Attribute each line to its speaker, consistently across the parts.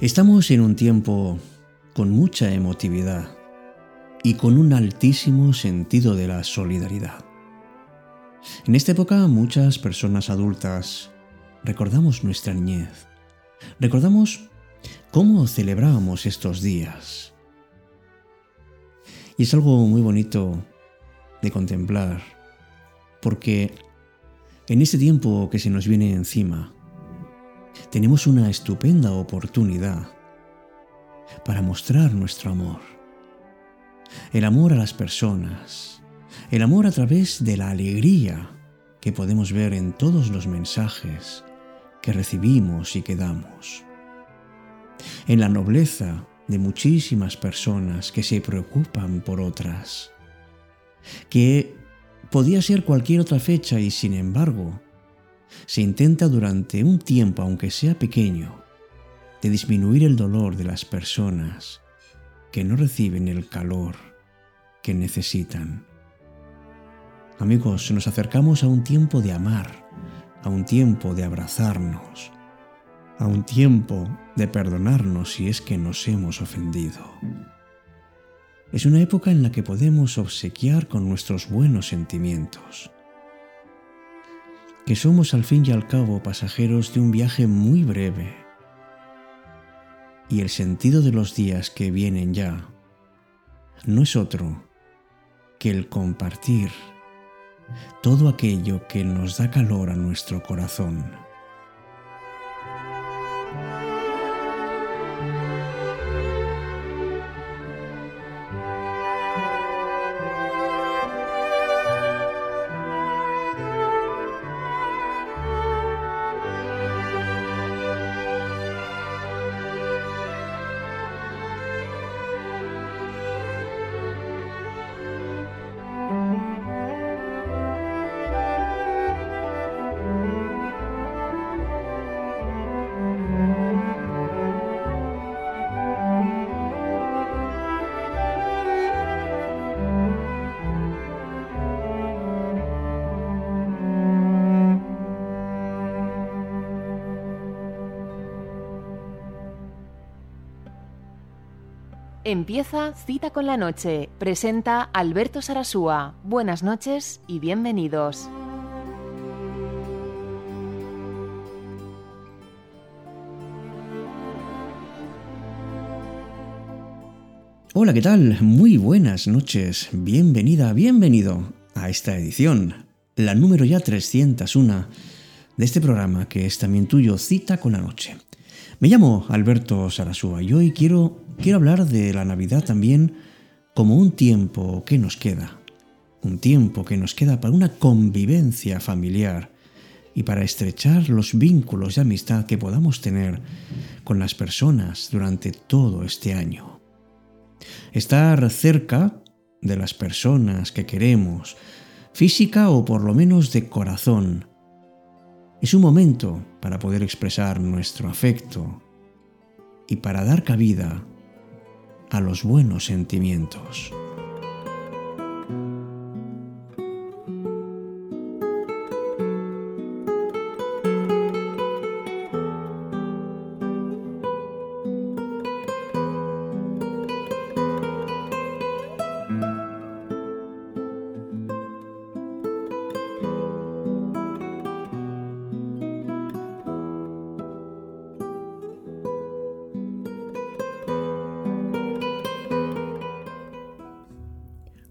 Speaker 1: Estamos en un tiempo con mucha emotividad y con un altísimo sentido de la solidaridad. En esta época muchas personas adultas recordamos nuestra niñez, recordamos cómo celebrábamos estos días. Y es algo muy bonito de contemplar, porque en este tiempo que se nos viene encima, tenemos una estupenda oportunidad para mostrar nuestro amor. El amor a las personas, el amor a través de la alegría que podemos ver en todos los mensajes que recibimos y que damos. En la nobleza de muchísimas personas que se preocupan por otras. Que podía ser cualquier otra fecha y sin embargo se intenta durante un tiempo, aunque sea pequeño, de disminuir el dolor de las personas que no reciben el calor que necesitan. Amigos, nos acercamos a un tiempo de amar, a un tiempo de abrazarnos, a un tiempo de perdonarnos si es que nos hemos ofendido. Es una época en la que podemos obsequiar con nuestros buenos sentimientos, que somos al fin y al cabo pasajeros de un viaje muy breve, y el sentido de los días que vienen ya no es otro que el compartir todo aquello que nos da calor a nuestro corazón.
Speaker 2: Empieza Cita con la Noche. Presenta Alberto Sarasúa. Buenas noches y bienvenidos.
Speaker 1: Hola, ¿qué tal? Muy buenas noches. Bienvenida, bienvenido a esta edición, la número ya 301 de este programa que es también tuyo, Cita con la Noche. Me llamo Alberto Sarasúa y hoy quiero, quiero hablar de la Navidad también como un tiempo que nos queda, un tiempo que nos queda para una convivencia familiar y para estrechar los vínculos de amistad que podamos tener con las personas durante todo este año. Estar cerca de las personas que queremos, física o por lo menos de corazón, es un momento para poder expresar nuestro afecto y para dar cabida a los buenos sentimientos.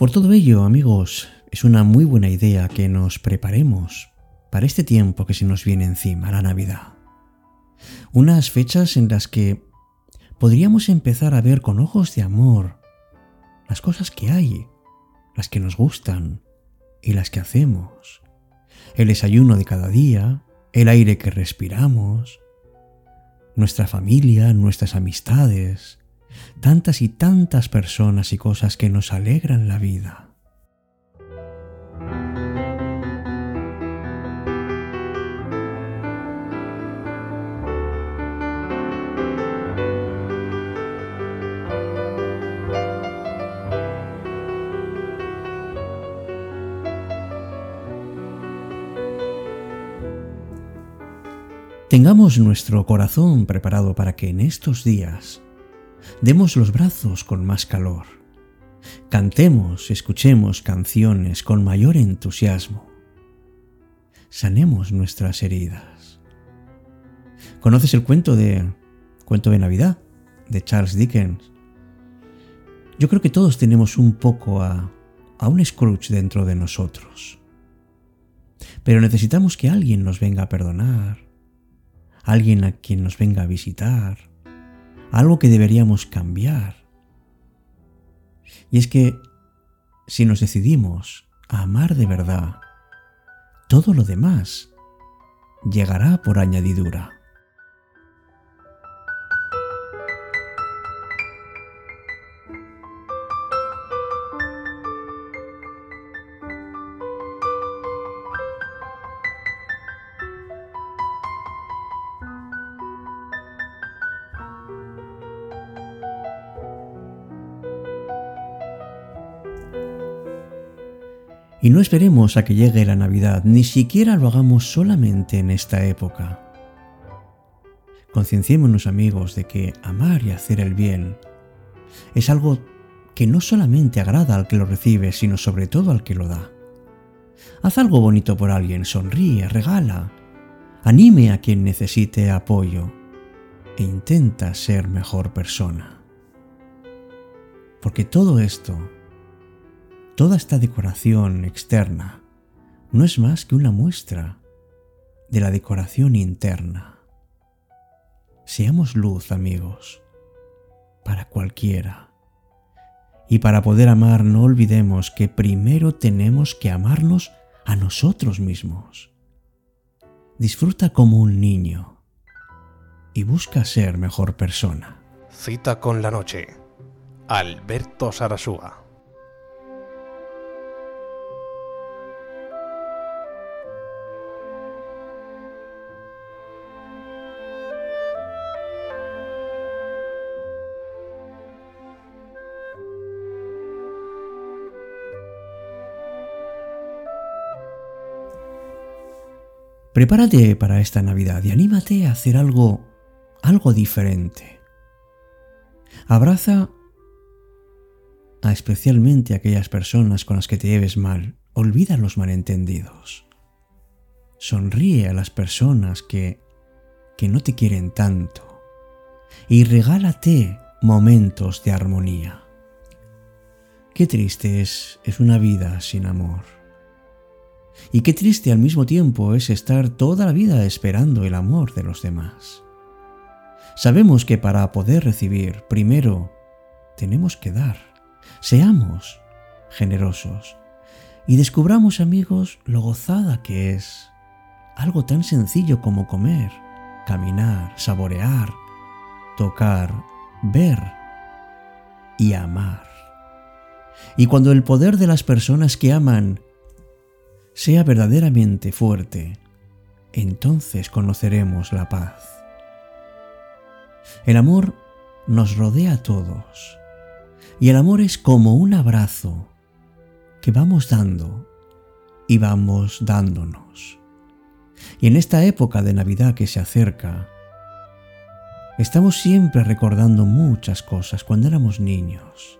Speaker 1: Por todo ello, amigos, es una muy buena idea que nos preparemos para este tiempo que se nos viene encima, la Navidad. Unas fechas en las que podríamos empezar a ver con ojos de amor las cosas que hay, las que nos gustan y las que hacemos, el desayuno de cada día, el aire que respiramos, nuestra familia, nuestras amistades, tantas y tantas personas y cosas que nos alegran la vida. Tengamos nuestro corazón preparado para que en estos días demos los brazos con más calor, cantemos, escuchemos canciones con mayor entusiasmo, sanemos nuestras heridas. ¿Conoces el cuento de cuento de Navidad de Charles Dickens? Yo creo que todos tenemos un poco a, a un Scrooge dentro de nosotros. Pero necesitamos que alguien nos venga a perdonar, alguien a quien nos venga a visitar, algo que deberíamos cambiar. Y es que si nos decidimos a amar de verdad, todo lo demás llegará por añadidura. Y no esperemos a que llegue la Navidad, ni siquiera lo hagamos solamente en esta época. Concienciémonos amigos de que amar y hacer el bien es algo que no solamente agrada al que lo recibe, sino sobre todo al que lo da. Haz algo bonito por alguien, sonríe, regala, anime a quien necesite apoyo e intenta ser mejor persona. Porque todo esto Toda esta decoración externa no es más que una muestra de la decoración interna. Seamos luz, amigos, para cualquiera. Y para poder amar no olvidemos que primero tenemos que amarnos a nosotros mismos. Disfruta como un niño y busca ser mejor persona.
Speaker 3: Cita con la noche. Alberto Sarasúa.
Speaker 1: Prepárate para esta Navidad y anímate a hacer algo, algo diferente. Abraza a especialmente aquellas personas con las que te lleves mal. Olvida los malentendidos. Sonríe a las personas que, que no te quieren tanto. Y regálate momentos de armonía. Qué triste es, es una vida sin amor. Y qué triste al mismo tiempo es estar toda la vida esperando el amor de los demás. Sabemos que para poder recibir, primero tenemos que dar. Seamos generosos y descubramos, amigos, lo gozada que es algo tan sencillo como comer, caminar, saborear, tocar, ver y amar. Y cuando el poder de las personas que aman sea verdaderamente fuerte, entonces conoceremos la paz. El amor nos rodea a todos y el amor es como un abrazo que vamos dando y vamos dándonos. Y en esta época de Navidad que se acerca, estamos siempre recordando muchas cosas cuando éramos niños,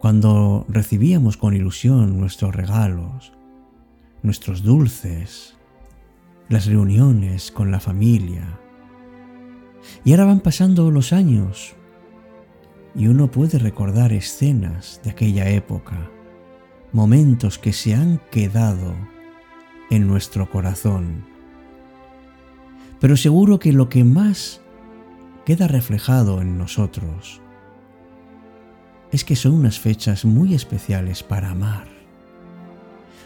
Speaker 1: cuando recibíamos con ilusión nuestros regalos, nuestros dulces, las reuniones con la familia. Y ahora van pasando los años y uno puede recordar escenas de aquella época, momentos que se han quedado en nuestro corazón. Pero seguro que lo que más queda reflejado en nosotros es que son unas fechas muy especiales para amar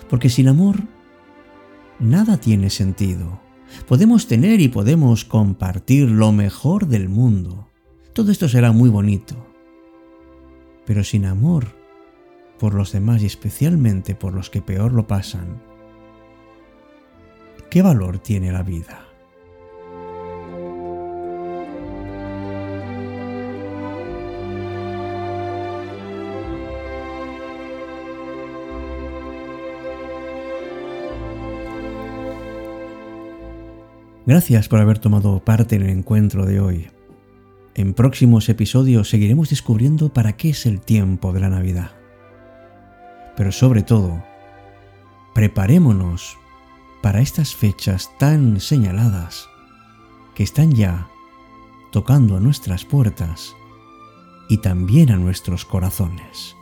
Speaker 1: porque sin amor nada tiene sentido. Podemos tener y podemos compartir lo mejor del mundo. Todo esto será muy bonito. Pero sin amor por los demás y especialmente por los que peor lo pasan, ¿qué valor tiene la vida? Gracias por haber tomado parte en el encuentro de hoy. En próximos episodios seguiremos descubriendo para qué es el tiempo de la Navidad. Pero sobre todo, preparémonos para estas fechas tan señaladas que están ya tocando a nuestras puertas y también a nuestros corazones.